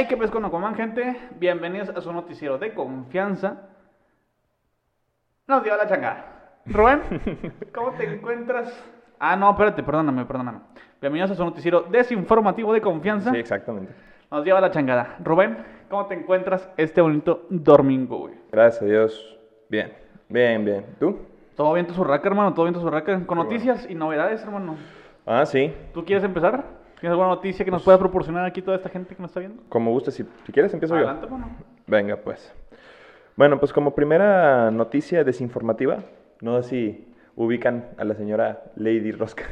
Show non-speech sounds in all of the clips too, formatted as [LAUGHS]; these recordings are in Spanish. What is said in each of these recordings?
Hey, qué pesco no coman, gente. Bienvenidos a su noticiero de confianza. Nos dio la changada. Rubén, [LAUGHS] ¿cómo te encuentras? Ah, no, espérate, perdóname, perdóname. Bienvenidos a su noticiero desinformativo de confianza. Sí, exactamente. Nos lleva la changada. Rubén, ¿cómo te encuentras este bonito domingo, güey? Gracias a Dios. Bien, bien, bien. ¿Tú? ¿Todo bien tu surraca, hermano? ¿Todo bien tu surraca? Con noticias y novedades, hermano. Ah, sí. ¿Tú quieres empezar? ¿Tienes alguna noticia que nos pueda proporcionar aquí toda esta gente que nos está viendo? Como guste, si, si quieres empiezo Adelante, yo. hermano. Venga, pues. Bueno, pues como primera noticia desinformativa, no sé si ubican a la señora Lady Rosca.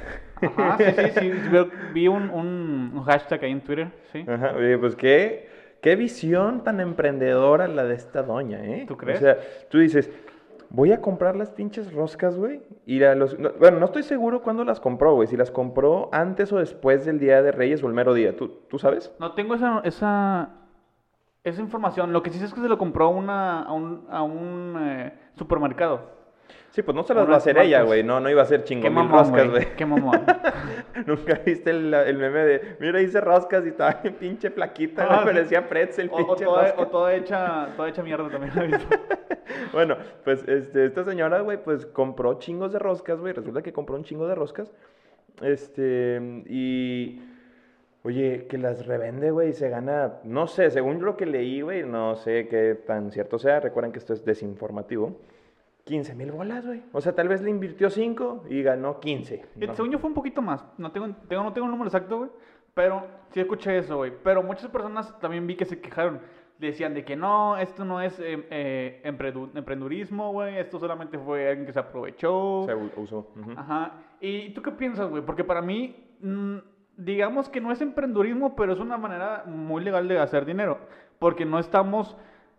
Ajá, sí, sí, sí. [LAUGHS] Vi un, un, hashtag ahí en Twitter, sí. Ajá, pues qué, qué visión tan emprendedora la de esta doña, ¿eh? ¿Tú crees? O sea, tú dices, voy a comprar las pinches roscas, güey. Y a los... no- bueno, no estoy seguro cuándo las compró, güey. Si las compró antes o después del Día de Reyes o el mero día. ¿Tú, tú sabes? No tengo esa, esa, esa información. Lo que sí sé es que se lo compró a una, a un, a un eh, supermercado. Sí, pues no se las va a hacer ella, güey. No, no iba a ser chingón mil roscas, güey. Qué mamón. [LAUGHS] Nunca viste el, el meme de, mira, hice roscas y estaba bien pinche flaquita, Ah, sí. Parecía pretzel, O, o pinche toda, rosca. o toda hecha, toda hecha mierda también la visto. [LAUGHS] Bueno, pues este, esta señora, güey, pues compró chingos de roscas, güey. Resulta que compró un chingo de roscas. Este, y. Oye, que las revende, güey, y se gana. No sé, según lo que leí, güey, no sé qué tan cierto sea. Recuerden que esto es desinformativo. 15 mil bolas, güey. O sea, tal vez le invirtió 5 y ganó 15. Y ¿no? Según yo fue un poquito más. No tengo, tengo, no tengo el número exacto, güey. Pero sí escuché eso, güey. Pero muchas personas también vi que se quejaron. Decían de que no, esto no es eh, eh, emprendu- emprendurismo, güey. Esto solamente fue alguien que se aprovechó. Se usó. ujú. Ajá. ¿Y tú qué piensas, güey? Porque para mí, mm, digamos que no es emprendurismo, pero es una manera muy legal de hacer dinero. Porque no estamos,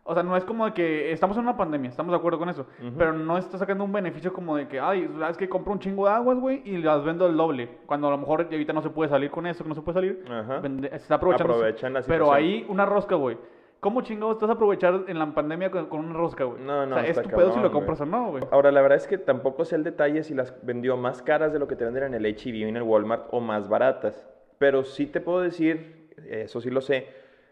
o sea, no es como de que estamos en una pandemia, estamos de acuerdo con eso. Ujú. Pero no está sacando un beneficio como de que, ay, es que compro un chingo de aguas, güey, y las vendo el doble. Cuando a lo mejor ahorita no se puede salir con eso, que no se puede salir. Ajá. vende- se está aprovechando. Aprovechan la Pero situación. ahí una rosca, güey. ¿Cómo chingados estás a aprovechar en la pandemia con, con una rosca, güey? No, no, O sea, es tu pedo si lo compras o no, güey. Ahora, la verdad es que tampoco sé el detalle si las vendió más caras de lo que te venden en el H&B o en el Walmart o más baratas. Pero sí te puedo decir, eso sí lo sé,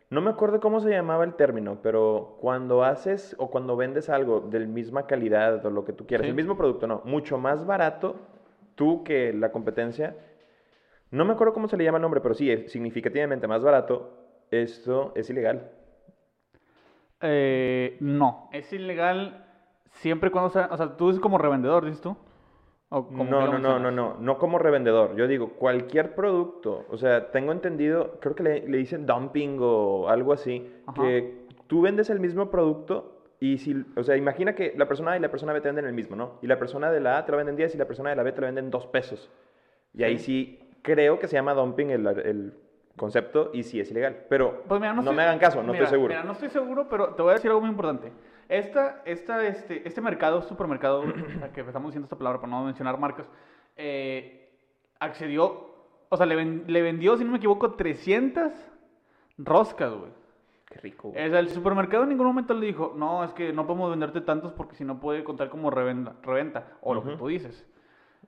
no me acuerdo cómo se llamaba el término, pero cuando haces o cuando vendes algo de misma calidad o lo que tú quieras, Sí. el mismo producto, no, mucho más barato tú que la competencia, no me acuerdo cómo se le llama el nombre, pero sí, es significativamente más barato, esto es ilegal. Eh, no, es ilegal siempre y cuando sea, o sea, tú dices como revendedor, dices tú. ¿O como que No, no, no, no, no, no como revendedor. Yo digo, cualquier producto, o sea, tengo entendido, creo que le, le dicen dumping o algo así, Ajá. que tú vendes el mismo producto y si, o sea, imagina que la persona A y la persona B te venden el mismo, ¿no? Y la persona de la A te lo venden 10 y la persona de la B te lo venden 2 pesos. Y ahí sí creo que se llama dumping el, el concepto y sí es ilegal. Pero Pues mira, no, no, estoy- me hagan caso, no mira, estoy seguro. Mira, no estoy seguro, pero te voy a decir algo muy importante. Esta, esta, este, este mercado, supermercado, que estamos diciendo esta palabra para no mencionar marcas, eh, accedió, o sea, le, ven- le vendió, si no me equivoco, 300 roscas, güey. Qué rico. güey. O sea, el supermercado en ningún momento le dijo, no, es que no podemos venderte tantos porque si no puede contar como revenda, reventa, o lo que tú dices.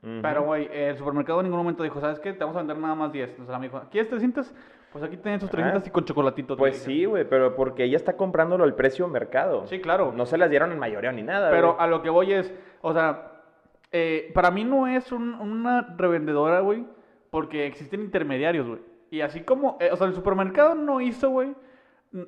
Ujú. Pero, güey, el supermercado en ningún momento dijo, ¿sabes qué? Te vamos a vender nada más 10. Entonces la me dijo, ¿quieres 300? Pues aquí tienes tus 300 Ah, y con chocolatito. Pues sí, güey, pero porque ella está comprándolo al precio mercado. Sí, claro. No se las dieron en mayoría ni nada. Pero a lo que voy es, o sea, eh, para mí no es un- una revendedora, güey, porque existen intermediarios, güey. Y así como, eh, o sea, el supermercado no hizo, güey,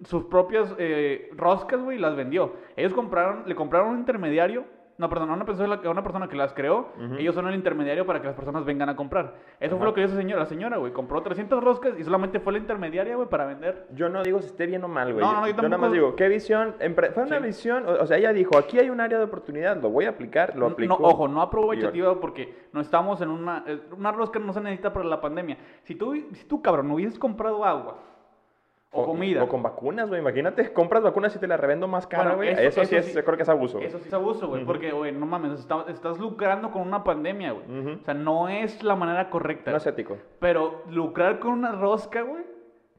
sus propias eh, roscas, güey, y las vendió. Ellos compraron, le compraron a un intermediario, no, perdón, a una persona, a una persona que las creó, ellos son el intermediario para que las personas vengan a comprar. Eso fue lo que hizo señora, la señora, güey, compró 300 roscas y solamente fue la intermediaria, güey, para vender. Yo no digo si esté bien o mal, güey. No, no, yo yo nada más digo, ¿qué visión? Fue una Sí. visión, o o sea, ella dijo, aquí hay un área de oportunidad, lo voy a aplicar, lo No, aplico. ojo, no aprovechativa porque no estamos en una... eh, Una rosca no se necesita para la pandemia. Si tú, si tú cabrón, no hubieses comprado agua o, comida... O con vacunas, güey. Imagínate, compras vacunas y te las revendo más cara, Bueno, güey. eso- Eso, eso sí es, sí. yo creo que es abuso. Eso sí es abuso, güey, porque, güey, no mames, está- estás lucrando con una pandemia, güey. O sea, no es la manera correcta. No es ético. Pero lucrar con una rosca, güey,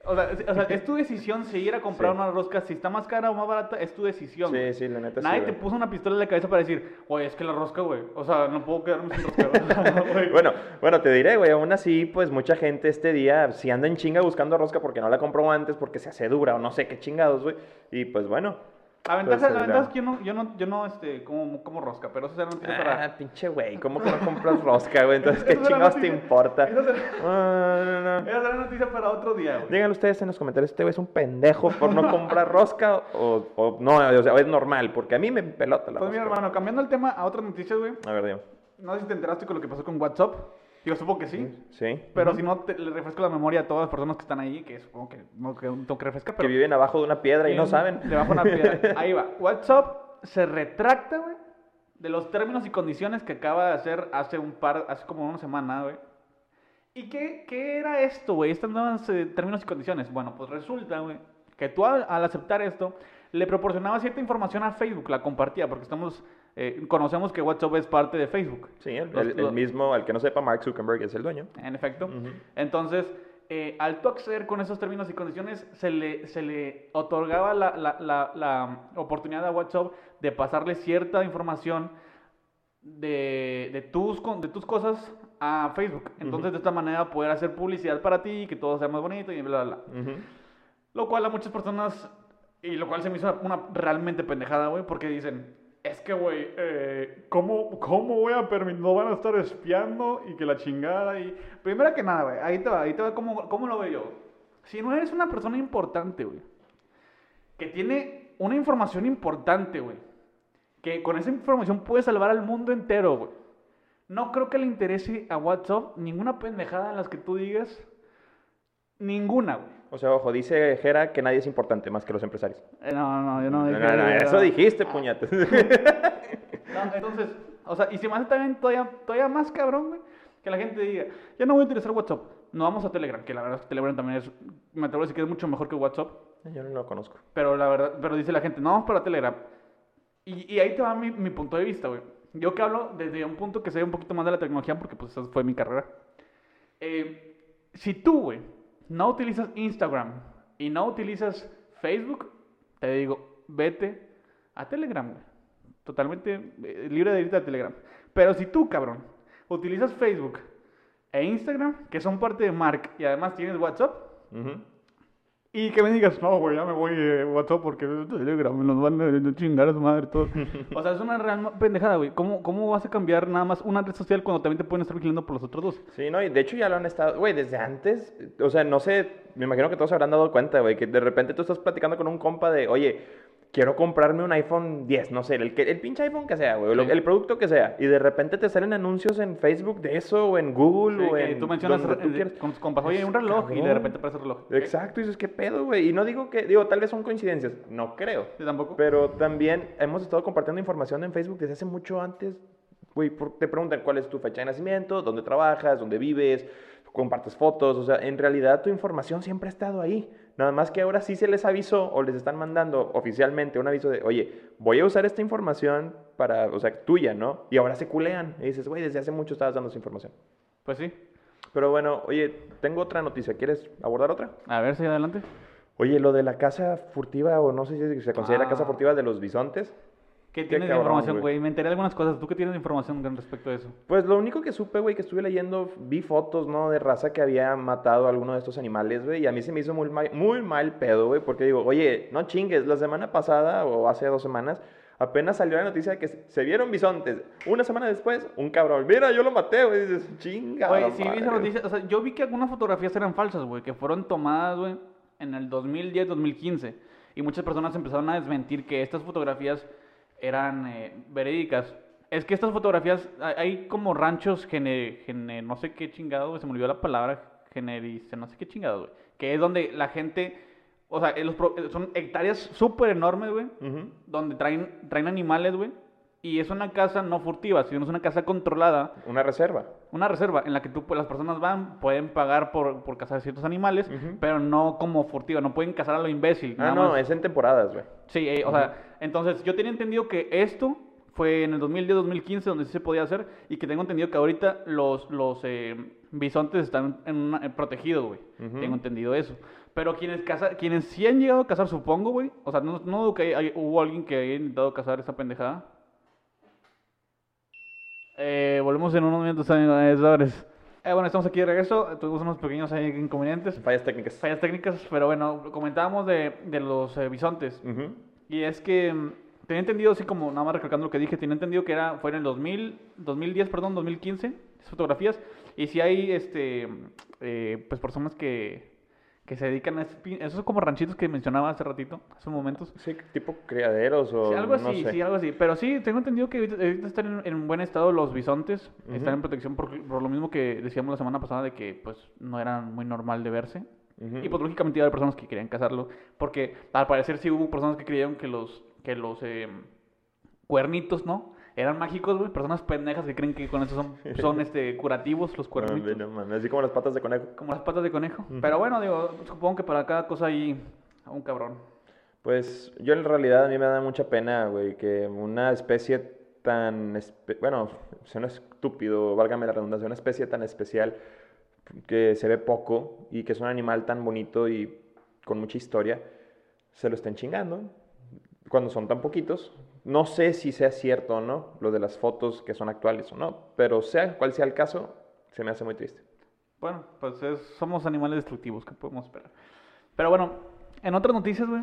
O sea, o sea, es tu decisión si ir a comprar Sí. una rosca. Si está más cara o más barata, es tu decisión. Sí, güey. sí, la neta sí, Nadie te güey. puso una pistola en la cabeza para decir, oye, es que la rosca, güey. O sea, no puedo quedarme sin rosca. [LAUGHS] [LAUGHS] güey". Bueno, bueno, te diré, güey, aún así, pues mucha gente este día, si anda en chinga buscando rosca porque no la compró antes, porque se hace dura o no sé qué chingados, güey. Y pues bueno. La ventaja, Pues, la ventaja es que yo no, yo no, yo no este, como, como rosca, pero eso será noticia para... Ah, pinche güey, ¿cómo que no compras [LAUGHS] rosca, güey? Entonces, ¿qué chingados te importa? esa será- Ah, no, no. Esa será noticia para otro día, güey. Díganlo ustedes en los comentarios, este güey es un pendejo por no comprar rosca o, o no, o sea, es normal, porque a mí me pelota la Pues mira, rosca. hermano, cambiando el tema a otras noticias, güey. A ver, dime. No sé si te enteraste con lo que pasó con WhatsApp. Digo, supongo que sí. Sí. Pero Ujú. si no, te, le refresco la memoria a todas las personas que están ahí, que supongo que no que tengo que refrescar, Que pero... viven abajo de una piedra y no saben. Debajo de una piedra. [LAUGHS] Ahí va. WhatsApp se retracta, güey, de los términos y condiciones que acaba de hacer hace un par, hace como una semana, güey. ¿Y qué, qué era esto, güey? Estos nuevos eh, términos y condiciones. Bueno, pues resulta, güey, que tú al, al aceptar esto, le proporcionaba cierta información a Facebook, la compartía, porque estamos, eh, conocemos que WhatsApp es parte de Facebook. Sí, el, Los- el- el mismo, al que no sepa, Mark Zuckerberg es el dueño. En efecto. Ujú. Entonces, eh, al tú acceder con esos términos y condiciones, se le, se le otorgaba la, la- la- la oportunidad a WhatsApp de pasarle cierta información de, de tus, de tus cosas a Facebook. Entonces, Ujú. de esta manera, poder hacer publicidad para ti, que todo sea más bonito y bla, bla, bla. Ujú. Lo cual a muchas personas, y lo cual se me hizo una realmente pendejada, güey, porque dicen, que, güey, eh, ¿cómo, ¿cómo voy a permitir? No van a estar espiando y que la chingada y... Primero que nada, güey, ahí te va, ahí te va cómo, cómo lo veo yo. Si no eres una persona importante, güey, que tiene una información importante, güey, que con esa información puede salvar al mundo entero, güey. No creo que le interese a WhatsApp ninguna pendejada en las que tú digas, ninguna, güey. O sea, ojo, dice Jera que nadie es importante más que los empresarios. Eh, No, no, yo no No, dije no, no, eso dijiste, puñetas. No, entonces, o sea, y se me hace también todavía, todavía más cabrón, güey, que la gente diga, ya no voy a utilizar WhatsApp, no vamos a Telegram, que la verdad es que Telegram también es, me atrevo a decir que es mucho mejor que WhatsApp, Yo no lo conozco. pero la verdad, pero dice la gente, no, vamos para Telegram. Y, y ahí te va mi, mi punto de vista, güey. Yo que hablo desde un punto que sé un poquito más de la tecnología, porque pues esa fue mi carrera. Eh, si tú, güey, no utilizas Instagram y no utilizas Facebook, te digo, vete a Telegram, güey. Totalmente eh, libre de irte a Telegram. Pero si tú, cabrón, utilizas Facebook e Instagram, que son parte de Mark, y además tienes WhatsApp. Y que me digas, no, güey, ya me voy de WhatsApp porque Telegram me los van a chingar a su madre todos. [LAUGHS] o sea, es una real pendejada, güey. ¿Cómo, ¿Cómo vas a cambiar nada más una red social cuando también te pueden estar vigilando por los otros dos? Sí, no, y de hecho ya lo han estado, güey, desde antes, o sea, no sé, me imagino que todos se habrán dado cuenta, güey, que de repente tú estás platicando con un compa de, oye, quiero comprarme un iPhone 10, no sé, el, que, el pinche iPhone que sea, güey, Sí. el producto que sea, y de repente te salen anuncios en Facebook de eso, o en Google, Sí, o en tú mencionas donde tú quieras. con oye, un reloj, y de repente aparece el reloj. Exacto, y dices, ¿qué pedo, güey? Y no digo que, digo, tal vez son coincidencias, no creo. Sí, tampoco. Pero también hemos estado compartiendo información en Facebook desde hace mucho antes. Güey, te preguntan cuál es tu fecha de nacimiento, dónde trabajas, dónde vives, compartes fotos. O sea, en realidad tu información siempre ha estado ahí. Nada más que ahora sí se les avisó o les están mandando oficialmente un aviso de, oye, voy a usar esta información para, o sea, tuya, ¿no? Y ahora se culean. Y dices, güey, desde hace mucho estabas dando esa información. Pues sí. Pero bueno, oye, tengo otra noticia. ¿Quieres abordar otra? A ver, sigue adelante. Oye, lo de la casa furtiva, o no sé si se considera Ah. casa furtiva de los bisontes. ¿Qué tienes de información, güey. Me enteré de algunas cosas. ¿Tú qué tienes de información con respecto a eso? Pues lo único que supe, güey, que estuve leyendo, vi fotos, ¿no? De raza que había matado a alguno de estos animales, güey. Y a mí se me hizo muy mal, muy mal pedo, güey. Porque digo, oye, no chingues, la semana pasada o hace dos semanas apenas salió la noticia de que se vieron bisontes. Una semana después, un cabrón, mira, yo lo maté, güey. Dices, chinga. Oye, sí vi esa madre". noticia. O sea, yo vi que algunas fotografías eran falsas, güey, que fueron tomadas, güey, en el 2010, 2015. Y muchas personas empezaron a desmentir que estas fotografías eran eh, verídicas. Es que estas fotografías, hay, como ranchos, gene, gene- no sé qué chingado, güey, se me olvidó la palabra, generice, no sé qué chingado, güey. Que es donde la gente, o sea, en los pro- son hectáreas súper enormes, güey, donde traen, traen animales, güey. Y es una casa no furtiva, sino es una casa controlada Una reserva. una reserva en la que tú, pues, las personas van, pueden pagar por, por cazar ciertos animales, Ujú. pero no como furtiva, no pueden cazar a lo imbécil. Ah, nada no, más. es en temporadas, güey. Sí, eh, o sea, entonces yo tenía entendido que esto fue en el 2010-2015 donde sí se podía hacer y que tengo entendido que ahorita los, los eh, bisontes están en una- eh, protegidos, güey. Ujú. Tengo entendido eso. Pero quienes, casa, quienes sí han llegado a cazar, supongo, güey. O sea, no, no dudo que hay- hay- hubo alguien que haya intentado cazar esa pendejada. Eh, volvemos en unos minutos, señores. Eh, bueno, estamos aquí de regreso. Tuvimos unos pequeños inconvenientes. Fallas técnicas. Fallas técnicas, pero bueno, comentábamos de, de los eh, bisontes. Y es que mm, tenía entendido, así como nada más recalcando lo que dije, tenía entendido que era, fue en el 2000, 2010, perdón, 2015, esas fotografías. Y si hay, este, eh, pues personas que, que se dedican a esos como ranchitos que mencionaba hace ratito, hace momentos. Sí, tipo criaderos o Sí, algo no así, sé. sí, algo así. Pero sí, tengo entendido que ahorita, ahorita están en, en buen estado los bisontes, están en protección por, por lo mismo que decíamos la semana pasada de que pues no eran muy normal de verse. Ujú. Y pues lógicamente iba a haber personas que querían cazarlo, porque al parecer sí hubo personas que creyeron que los, que los eh, cuernitos, ¿no? Eran mágicos, güey, personas pendejas que creen que con eso son, [LAUGHS] son este, curativos los No, cuernitos, no mames, así como las patas de conejo. como las patas de conejo. Pero bueno, digo, supongo que para cada cosa hay un cabrón. Pues yo en realidad a mí me da mucha pena, güey, que una especie tan, espe- bueno, suena estúpido, válgame la redundancia, una especie tan especial que se ve poco y que es un animal tan bonito y con mucha historia, se lo estén chingando cuando son tan poquitos. No sé si sea cierto o no, lo de las fotos que son actuales o no, pero sea cual sea el caso, se me hace muy triste. Bueno, pues es- somos animales destructivos, ¿qué podemos esperar? Pero bueno, en otras noticias, güey,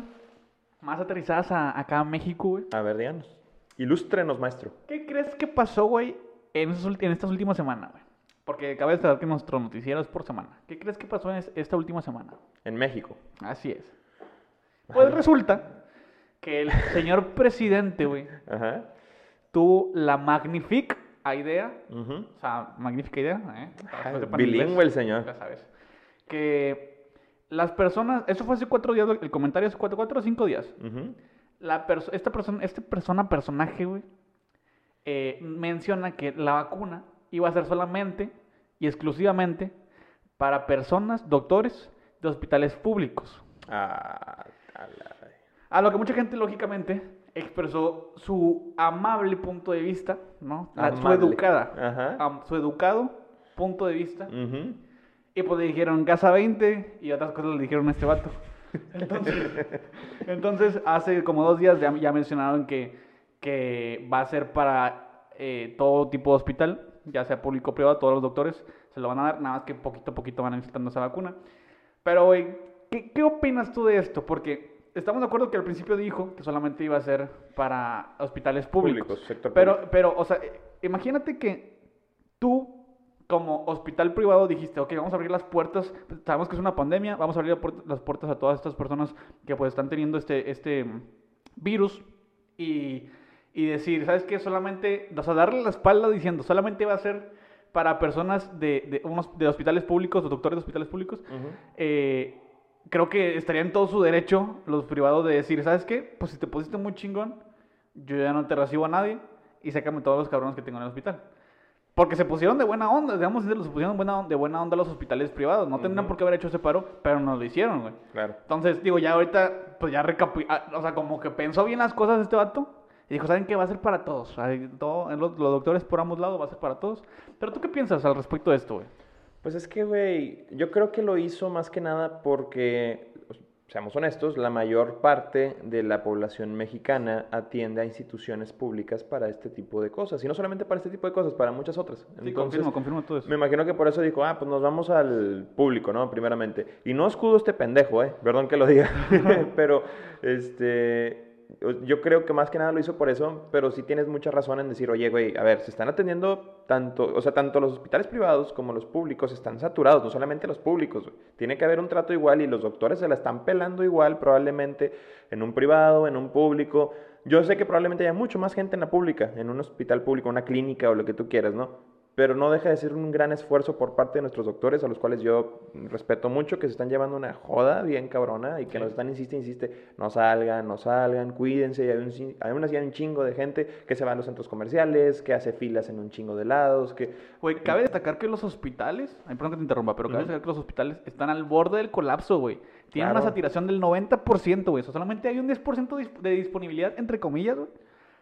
más aterrizadas a, acá a México, güey. A ver, díganos. Ilústrenos, maestro. ¿Qué crees que pasó, güey, en, estas últimas semanas, güey? Porque cabe destacar que nuestro noticiero es por semana. ¿Qué crees que pasó en es- esta última semana? En México. Así es. Pues resulta que el señor presidente, güey, Ajá. tuvo la magnífica idea, o sea, magnífica idea, ¿eh? Bilingüe inglés, el señor. Ya sabes. Que las personas, eso fue hace cuatro días, el comentario hace cuatro, cuatro o cinco días. La perso- esta persona, este persona, personaje, güey, eh, menciona que la vacuna iba a ser solamente y exclusivamente para personas, doctores de hospitales públicos. Ah, a la- A lo que mucha gente, lógicamente, expresó su amable punto de vista, ¿no? La- su educada, Ajá. su educado punto de vista. Y pues le dijeron casa 20 y otras cosas le dijeron a este vato. Entonces, [LAUGHS] entonces hace como dos días ya, ya mencionaron que, que va a ser para eh, todo tipo de hospital, ya sea público o privado, todos los doctores se lo van a dar, nada más que poquito a poquito van necesitando esa vacuna. Pero, güey, ¿qué, ¿qué opinas tú de esto? Porque estamos de acuerdo que al principio dijo que solamente iba a ser para hospitales públicos. Públicos, sector pero, público. pero, o sea, eh, imagínate que tú como hospital privado dijiste, ok, vamos a abrir las puertas, sabemos que es una pandemia, vamos a abrir las puertas a todas estas personas que pues están teniendo este, este virus y, y decir, ¿sabes qué? Solamente, o sea, darle la espalda diciendo, solamente va a ser para personas de, de, unos, de hospitales públicos o doctores de hospitales públicos, eh, creo que estaría en todo su derecho los privados de decir, ¿sabes qué? Pues si te pusiste muy chingón, yo ya no te recibo a nadie y sácame todos los cabrones que tengo en el hospital. Porque se pusieron de buena onda, digamos, se pusieron buena, de buena onda los hospitales privados. No tendrían Ujú. por qué haber hecho ese paro, pero no lo hicieron, güey. Claro. Entonces, digo, ya ahorita, pues ya recapi... ah, O sea, como que pensó bien las cosas este vato. Y dijo, ¿saben qué? Va a ser para todos. Todo- los, los doctores por ambos lados va a ser para todos. Pero tú qué piensas al respecto de esto, güey? Pues es que, güey, yo creo que lo hizo más que nada porque, pues, seamos honestos, la mayor parte de la población mexicana atiende a instituciones públicas para este tipo de cosas. Y no solamente para este tipo de cosas, para muchas otras. Sí, confirmo, confirmo todo eso. Me imagino que por eso dijo, ah, pues nos vamos al público, ¿no? Primeramente. Y no escudo este pendejo, ¿eh? Perdón que lo diga. [LAUGHS] [LAUGHS] pero, este, yo creo que más que nada lo hizo por eso, pero sí tienes mucha razón en decir, oye, güey, a ver, se están atendiendo tanto, o sea, tanto los hospitales privados como los públicos están saturados, no solamente los públicos. Tiene que haber un trato igual y los doctores se la están pelando igual, probablemente en un privado, en un público. Yo sé que probablemente haya mucho más gente en la pública, en un hospital público, una clínica o lo que tú quieras, ¿no? Pero no deja de ser un gran esfuerzo por parte de nuestros doctores, a los cuales yo respeto mucho, que se están llevando una joda bien cabrona y que Sí. nos están, insiste, insiste, no salgan, no salgan, cuídense. Y hay un, así hay un chingo de gente que se va a los centros comerciales, que hace filas en un chingo de lados, que... Güey, cabe destacar que los hospitales, ay, perdón que te interrumpa, pero cabe destacar que los hospitales están al borde del colapso, güey. Tienen una saturación del 90%, güey. O sea, solamente hay un 10% dis- de disponibilidad, entre comillas, güey.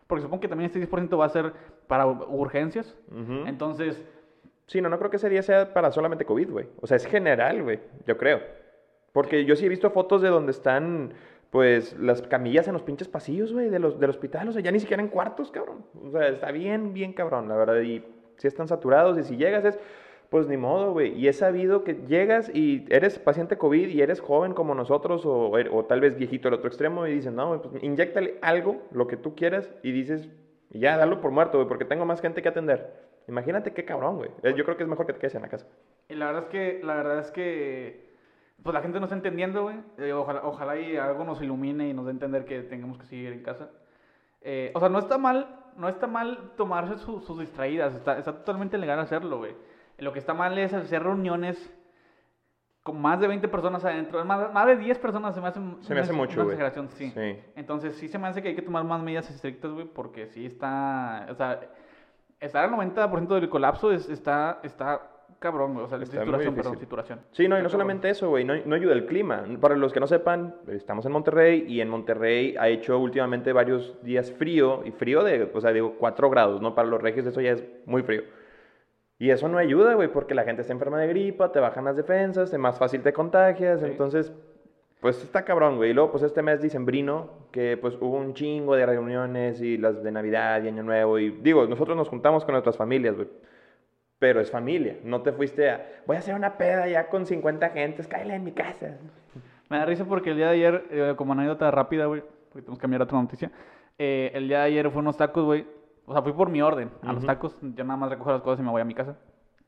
Porque supongo que también este 10% va a ser para urgencias. Ujú. Entonces, Sí, no, no creo que ese día sea para solamente COVID, güey. O sea, es general, güey, yo creo. Porque yo sí he visto fotos de donde están, pues, las camillas en los pinches pasillos, güey, de los, del hospital. O sea, ya ni siquiera en cuartos, cabrón. O sea, está bien, bien cabrón, la verdad. Y si están saturados y si llegas es, pues ni modo, güey. Y he sabido que llegas y eres paciente COVID y eres joven como nosotros o, o tal vez viejito al otro extremo y dicen, no, pues inyectale algo, lo que tú quieras y dices, ya, dalo por muerto, güey, porque tengo más gente que atender. Imagínate qué cabrón, güey. Eh, Yo creo que es mejor que te quedes en la casa. Y la verdad es que, la verdad es que, pues la gente no está entendiendo, güey. Eh, ojalá, ojalá y algo nos ilumine y nos dé a entender que tengamos que seguir en casa. Eh, o sea, no está mal, no está mal tomarse su- sus distraídas. Está, está totalmente legal hacerlo, güey. Lo que está mal es hacer reuniones con más de 20 personas adentro. Más, más de 10 personas se me hace, Se me hace una mucho, exageración, sí. Sí. Entonces sí se me hace que hay que tomar más medidas estrictas, güey, porque sí está, o sea, estar al 90% del colapso es, está, está cabrón, güey, o sea, muy saturación, perdón, saturación. Sí, no, y no Está solamente eso, güey, no, no ayuda el clima. Para los que no sepan, estamos en Monterrey y en Monterrey ha hecho últimamente varios días frío, y frío de, o sea, digo, 4 grados, ¿no? Para los regios eso ya es muy frío. Y eso no ayuda, güey, porque la gente está enferma de gripa, te bajan las defensas, es más fácil te contagias, Sí. entonces, pues está cabrón, güey. Y luego, pues este mes dicembrino, que pues hubo un chingo de reuniones y las de Navidad y Año Nuevo, y digo, nosotros nos juntamos con nuestras familias, güey. Pero es familia, no te fuiste a, voy a hacer una peda ya con 50 gentes, cállate en mi casa. Me da risa porque el día de ayer, eh, como anécdota rápida, güey, porque tenemos que cambiar a otra noticia, eh, el día de ayer fue unos tacos, güey, o sea, fui por mi orden, a los Ujú. tacos, yo nada más recojo las cosas y me voy a mi casa.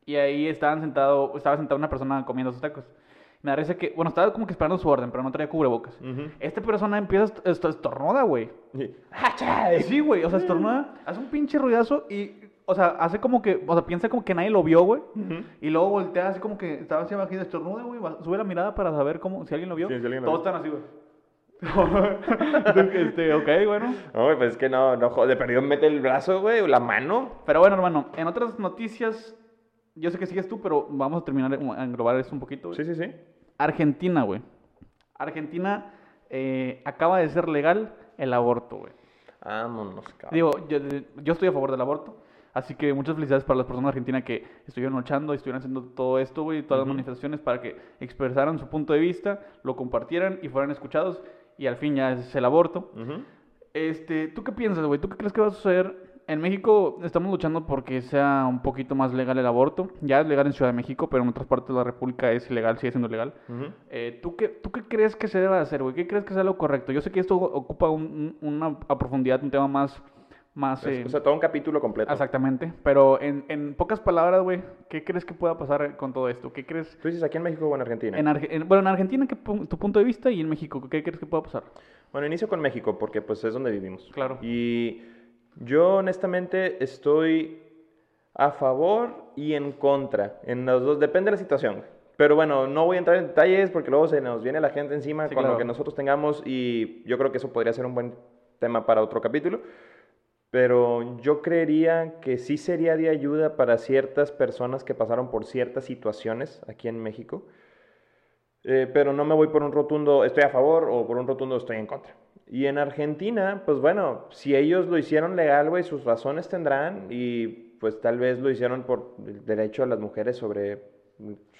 Y ahí estaban sentado, estaba sentada una persona comiendo sus tacos. Me risa que, bueno, estaba como que esperando su orden, pero no traía cubrebocas. Ujú. Esta persona empieza a est- est- estornuda, güey. Y- ¡Achá! Sí, güey, o sea, estornuda, hace un pinche ruidazo y, o sea, hace como que, o sea, piensa como que nadie lo vio, güey. Ujú. Y luego voltea así como que estaba así abajito, estornuda, güey, sube la mirada para saber cómo, si alguien lo vio. Sí, si alguien lo Todos vio. están así, güey. [LAUGHS] este, ok, bueno. No, pues es que no, no, de perdido mete el brazo, güey, o la mano. Pero bueno, hermano, en otras noticias, yo sé que sigues tú, pero vamos a terminar a englobar esto un poquito. güey. Sí, sí, sí. Argentina, güey. Argentina eh, acaba de ser legal el aborto, güey. Vámonos, cabrón. Digo, yo, yo estoy a favor del aborto. Así que muchas felicidades para las personas argentinas que estuvieron luchando, estuvieron haciendo todo esto, güey, todas las manifestaciones para que expresaran su punto de vista, lo compartieran y fueran escuchados. Y al fin ya es el aborto. Este, ¿tú qué piensas, güey? ¿Tú qué crees que va a suceder? En México estamos luchando porque sea un poquito más legal el aborto. Ya es legal en Ciudad de México, pero en otras partes de la República es ilegal, sigue siendo legal. Eh, ¿tú, qué, ¿Tú qué crees que se debe hacer, güey? ¿Qué crees que sea lo correcto? Yo sé que esto ocupa un- un- una a profundidad, un tema más... más Es- eh, o sea, todo un capítulo completo. exactamente. Pero en, en pocas palabras, güey, ¿qué crees que pueda pasar con todo esto? ¿Qué crees? ¿Tú dices aquí en México o en Argentina? En Arge- en- bueno, en Argentina, ¿qué tu punto de vista? Y en México, ¿qué crees que pueda pasar? Bueno, inicio con México porque pues es donde vivimos. Claro. Y yo honestamente estoy a favor y en contra. En los dos, depende de la situación. Pero bueno, no voy a entrar en detalles porque luego se nos viene la gente encima Sí, con claro. lo que nosotros tengamos y yo creo que eso podría ser un buen tema para otro capítulo. Pero yo creería que sí sería de ayuda para ciertas personas que pasaron por ciertas situaciones aquí en México. Eh, pero no me voy por un rotundo estoy a favor o por un rotundo estoy en contra. Y en Argentina, pues bueno, si ellos lo hicieron legal, güey, sus razones tendrán y pues tal vez lo hicieron por el derecho a las mujeres sobre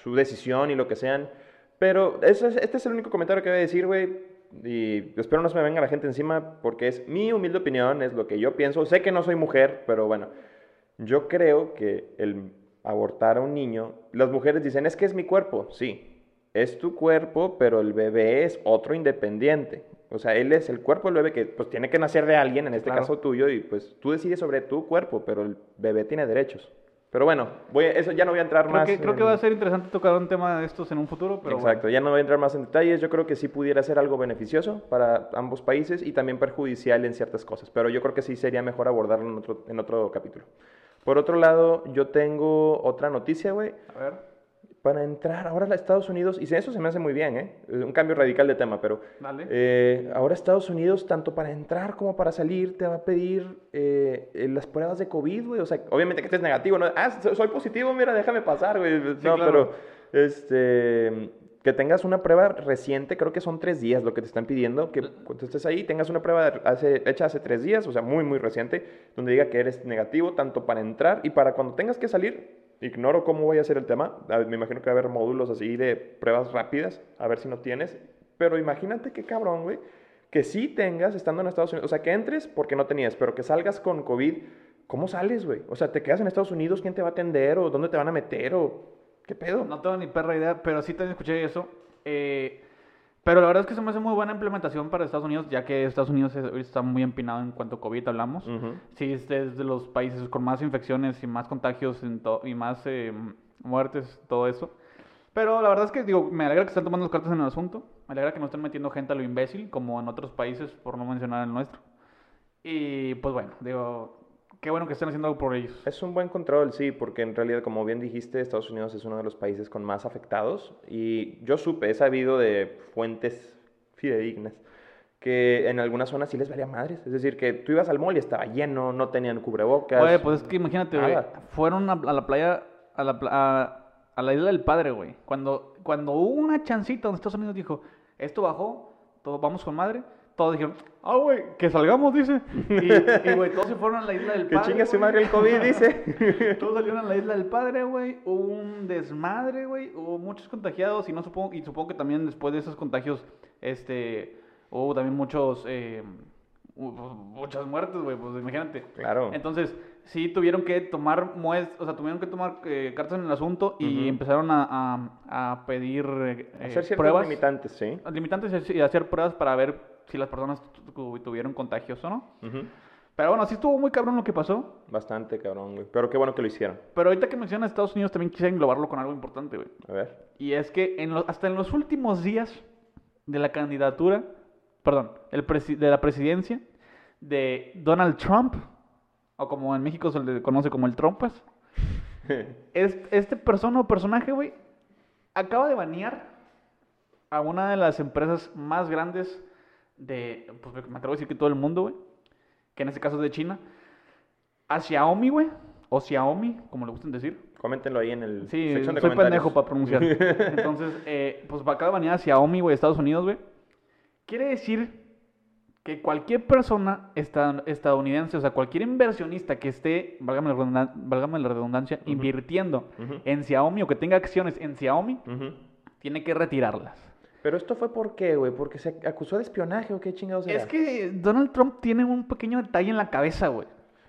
su decisión y lo que sean. Pero eso es- este es el único comentario que voy a decir, güey. Y espero no se me venga la gente encima porque es mi humilde opinión, es lo que yo pienso. Sé que no soy mujer, pero bueno, yo creo que el abortar a un niño, las mujeres dicen, es que es mi cuerpo, sí, es tu cuerpo, pero el bebé es otro independiente. O sea, él es el cuerpo del bebé que pues tiene que nacer de alguien, en este Claro. caso tuyo, y pues tú decides sobre tu cuerpo, pero el bebé tiene derechos. Pero bueno, voy a- eso ya no voy a entrar Creo más. que, creo que va a ser interesante tocar un tema de estos en un futuro, pero Exacto, ya no voy a entrar más en detalles. Yo creo que sí pudiera ser algo beneficioso para ambos países y también perjudicial en ciertas cosas, pero yo creo que sí sería mejor abordarlo en otro, en otro capítulo. Por otro lado, yo tengo otra noticia, güey. bueno, a ver, Para entrar ahora a Estados Unidos, y eso se me hace muy bien, ¿eh? Un cambio radical de tema, pero dale. eh, ahora Estados Unidos, tanto para entrar como para salir, te va a pedir eh, las pruebas de COVID, güey. O sea, obviamente que estés negativo, ¿no? Ah, so- soy positivo, mira, déjame pasar, güey. no, claro. pero este, que tengas una prueba reciente, creo que son tres días lo que te están pidiendo, que cuando estés ahí tengas una prueba hace, hecha hace tres días, o sea, muy, muy reciente, donde diga que eres negativo, tanto para entrar y para cuando tengas que salir, Ignoro cómo vaya a ser el tema. Me imagino que va a haber módulos así de pruebas rápidas, a ver si no tienes. Pero imagínate qué cabrón, güey, que sí tengas estando en Estados Unidos. O sea, que entres porque no tenías, pero que salgas con COVID. ¿Cómo sales, güey? O sea, ¿te quedas en Estados Unidos? ¿Quién te va a atender? ¿O dónde te van a meter? ¿O qué pedo? No tengo ni perra idea, pero sí también escuché eso. Eh, pero la verdad es que se me hace muy buena implementación para Estados Unidos, ya que Estados Unidos está muy empinado en cuanto a COVID hablamos. Ujú. Sí, es de, los países con más infecciones y más contagios y más eh, muertes, todo eso. Pero la verdad es que, digo, me alegra que estén tomando las cartas en el asunto. Me alegra que no estén metiendo gente a lo imbécil, como en otros países, por no mencionar el nuestro. Y pues bueno, digo, qué bueno que estén haciendo algo por ellos. Es un buen control, sí, porque en realidad, como bien dijiste, Estados Unidos es uno de los países con más afectados. Y yo supe, he sabido de fuentes fidedignas que en algunas zonas sí les valía madres. Es decir, que tú ibas al mall y estaba lleno, no tenían cubrebocas. Güey, pues es que imagínate, güey, fueron a, la playa, a la, a, a la isla del padre, güey. Cuando, cuando hubo una chancita donde Estados Unidos dijo, esto bajó, todos vamos con madre, todos dijeron, ah, güey, que salgamos, dice. [LAUGHS] Y, güey, todos se fueron a la isla del Que padre. chinga su madre el COVID, dice. [LAUGHS] Todos salieron a la isla del padre, güey. Hubo un desmadre, güey. Hubo muchos contagiados y no supongo y supongo que también después de esos contagios, este, hubo también muchos, eh, muchas muertes, güey. Pues imagínate. Claro. Entonces, sí tuvieron que tomar muest o sea, tuvieron que tomar eh, cartas en el asunto y empezaron a, a- a pedir eh, Hacer pruebas limitantes, sí. limitantes y hacer pruebas para ver si las personas tu- tu- tuvieron contagios o no. Pero bueno, sí estuvo muy cabrón lo que pasó. Bastante cabrón, güey. Pero qué bueno que lo hicieron. Pero ahorita que mencionas Estados Unidos también quisiera englobarlo con algo importante, güey. A ver. Y es que en lo- hasta en los últimos días de la candidatura, perdón, el de la presidencia de Donald Trump, o como en México se le conoce como el Trumpas, [LAUGHS] es- este persona o personaje, güey, acaba de banear a una de las empresas más grandes de, pues me atrevo a decir que todo el mundo, güey, que en este caso es de China, a Xiaomi, güey, o Xiaomi, como le gustan decir. Coméntenlo ahí en el Sí, sección de soy comentarios. pendejo para pronunciar. [LAUGHS] Entonces, eh, pues acaba de banear a Xiaomi, güey, Estados Unidos, güey. Quiere decir que cualquier persona esta- estadounidense, o sea, cualquier inversionista que esté, válgame la, redundan- válgame la redundancia, invirtiendo en Xiaomi o que tenga acciones en Xiaomi, tiene que retirarlas. Pero esto fue por qué, güey? ¿Porque se acusó de espionaje o qué chingados era? Es que Donald Trump tiene un pequeño detalle en la cabeza, güey.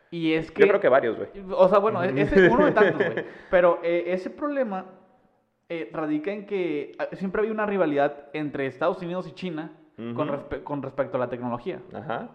Y es que... Yo creo que varios, güey. O sea, bueno, ese uno de tantos, güey. [LAUGHS] Pero eh, ese problema eh, radica en que ah, siempre había una rivalidad entre Estados Unidos y China con, Ujú. respe- con respecto a la tecnología. Ajá.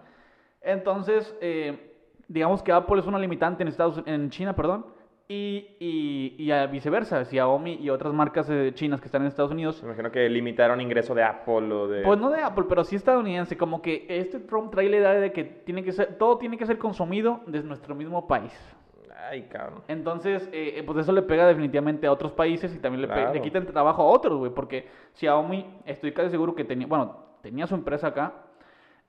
Entonces, eh, digamos que Apple es una limitante en, Estados, en China, perdón, y, y, y a viceversa, Xiaomi y otras marcas eh, chinas que están en Estados Unidos Me imagino que limitaron ingreso de Apple o de... pues no de Apple, pero sí estadounidense, como que este Trump trae la idea de que tiene que ser, todo tiene que ser consumido desde nuestro mismo país. Ay, cabrón. Entonces, eh, eh, pues eso le pega definitivamente a otros países y también le, Claro. le quita el trabajo a otros, güey, porque Xiaomi, estoy casi seguro que tenía, bueno, tenía su empresa acá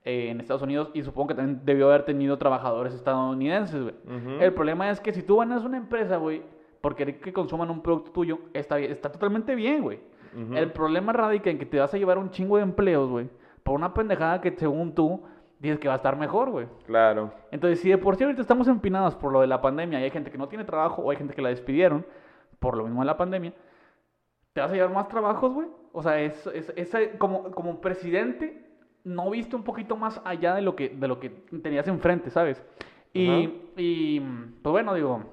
eh, en Estados Unidos y supongo que también debió haber tenido trabajadores estadounidenses, güey. Ujú. El problema es que si tú ganas una empresa, güey, por querer que consuman un producto tuyo, está, bien- está totalmente bien, güey. Ujú. El problema radica en que te vas a llevar un chingo de empleos, güey, por una pendejada que según tú dices que va a estar mejor, güey. Claro. Entonces, si de por sí ahorita estamos empinados por lo de la pandemia y hay gente que no tiene trabajo o hay gente que la despidieron por lo mismo de la pandemia, ¿te vas a llevar más trabajos, güey? O sea, es, es, es- como, como presidente, no viste un poquito más allá de lo que, de lo que tenías enfrente, ¿sabes? Y, y, pues bueno, digo,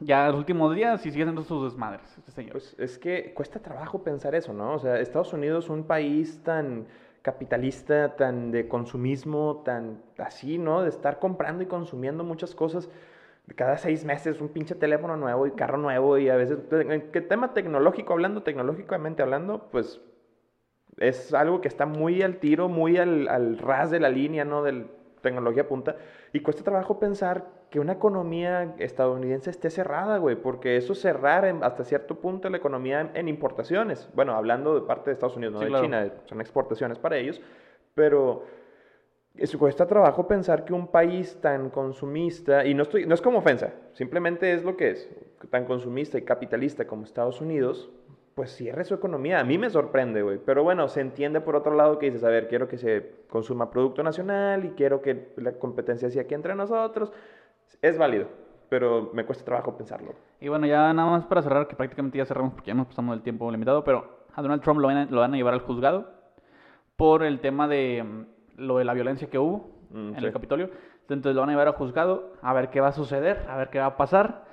ya los últimos días sí sigue haciendo sus desmadres, este señor. Pues es que cuesta trabajo pensar eso, ¿no? O sea, Estados Unidos, un país tan capitalista, tan de consumismo, tan así, ¿no? De estar comprando y consumiendo muchas cosas. Cada seis meses un pinche teléfono nuevo y carro nuevo y a veces, ¿en qué tema tecnológico hablando, tecnológicamente hablando? Pues es algo que está muy al tiro, muy al, al ras de la línea, ¿no? De tecnología punta. Y cuesta trabajo pensar que una economía estadounidense esté cerrada, güey, porque eso cerrar en- hasta cierto punto la economía en, en importaciones. Bueno, hablando de parte de Estados Unidos, no Sí, de claro. China, son exportaciones para ellos, pero eso cuesta trabajo pensar que un país tan consumista, y no, estoy, no es como ofensa, simplemente es lo que es, tan consumista y capitalista como Estados Unidos, pues cierre su economía. A mí me sorprende, güey. Pero bueno, se entiende por otro lado que dices, a ver, quiero que se consuma producto nacional y quiero que la competencia sea aquí entre nosotros. Es válido. pero me cuesta trabajo pensarlo. Y bueno, ya nada más para cerrar, que prácticamente ya cerramos porque ya nos pasamos el tiempo limitado, pero a Donald Trump lo van a, lo van a llevar al juzgado por el tema de mm, lo de la violencia que hubo Mm, en sí. el Capitolio. Entonces lo van a llevar al juzgado a ver qué va a suceder, a ver qué va a pasar.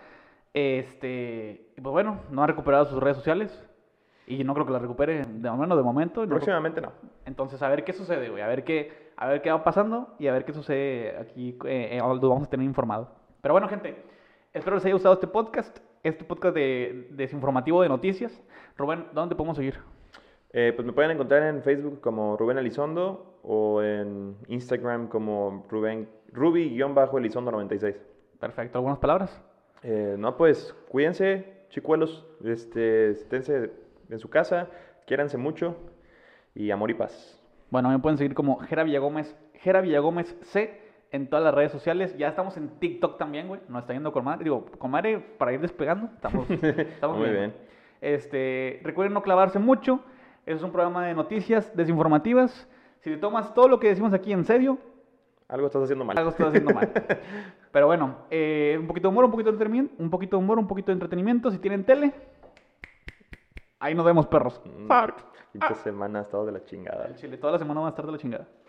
Este, pues bueno, no ha recuperado sus redes sociales y no creo que las recupere de momento, de momento. Próximamente no. entonces, a ver qué sucede, güey. A ver qué, a ver qué va pasando y a ver qué sucede aquí. Eh, eh, lo vamos a tener informado. Pero bueno, gente, espero les haya gustado este podcast. Este podcast de desinformativo de noticias. Rubén, ¿dónde te podemos seguir? Eh, pues me pueden encontrar en Facebook como Rubén Elizondo o en Instagram como Rubén, Ruby-Elizondo96. Perfecto. ¿Algunas palabras? Eh, no, pues cuídense, chicuelos, este, esténse en su casa, quiéranse mucho y amor y paz. Bueno, me pueden seguir como Jera Villagómez, Jera Villagómez C en todas las redes sociales. Ya estamos en TikTok también, güey. Nos está yendo con madre. Digo, con madre para ir despegando. Estamos, [LAUGHS] estamos Muy bien. bien. Este, recuerden no clavarse mucho. Es un programa de noticias desinformativas. Si te tomas todo lo que decimos aquí en serio, Algo estás haciendo mal. algo estás haciendo mal. [LAUGHS] Pero bueno, eh, un poquito de humor, un poquito de entretenimiento, un poquito de humor, un poquito de entretenimiento. Si tienen tele, ahí nos vemos, perros. Mm, Quinta semana ha estado de la chingada. Al Chile, toda la semana va a estar de la chingada.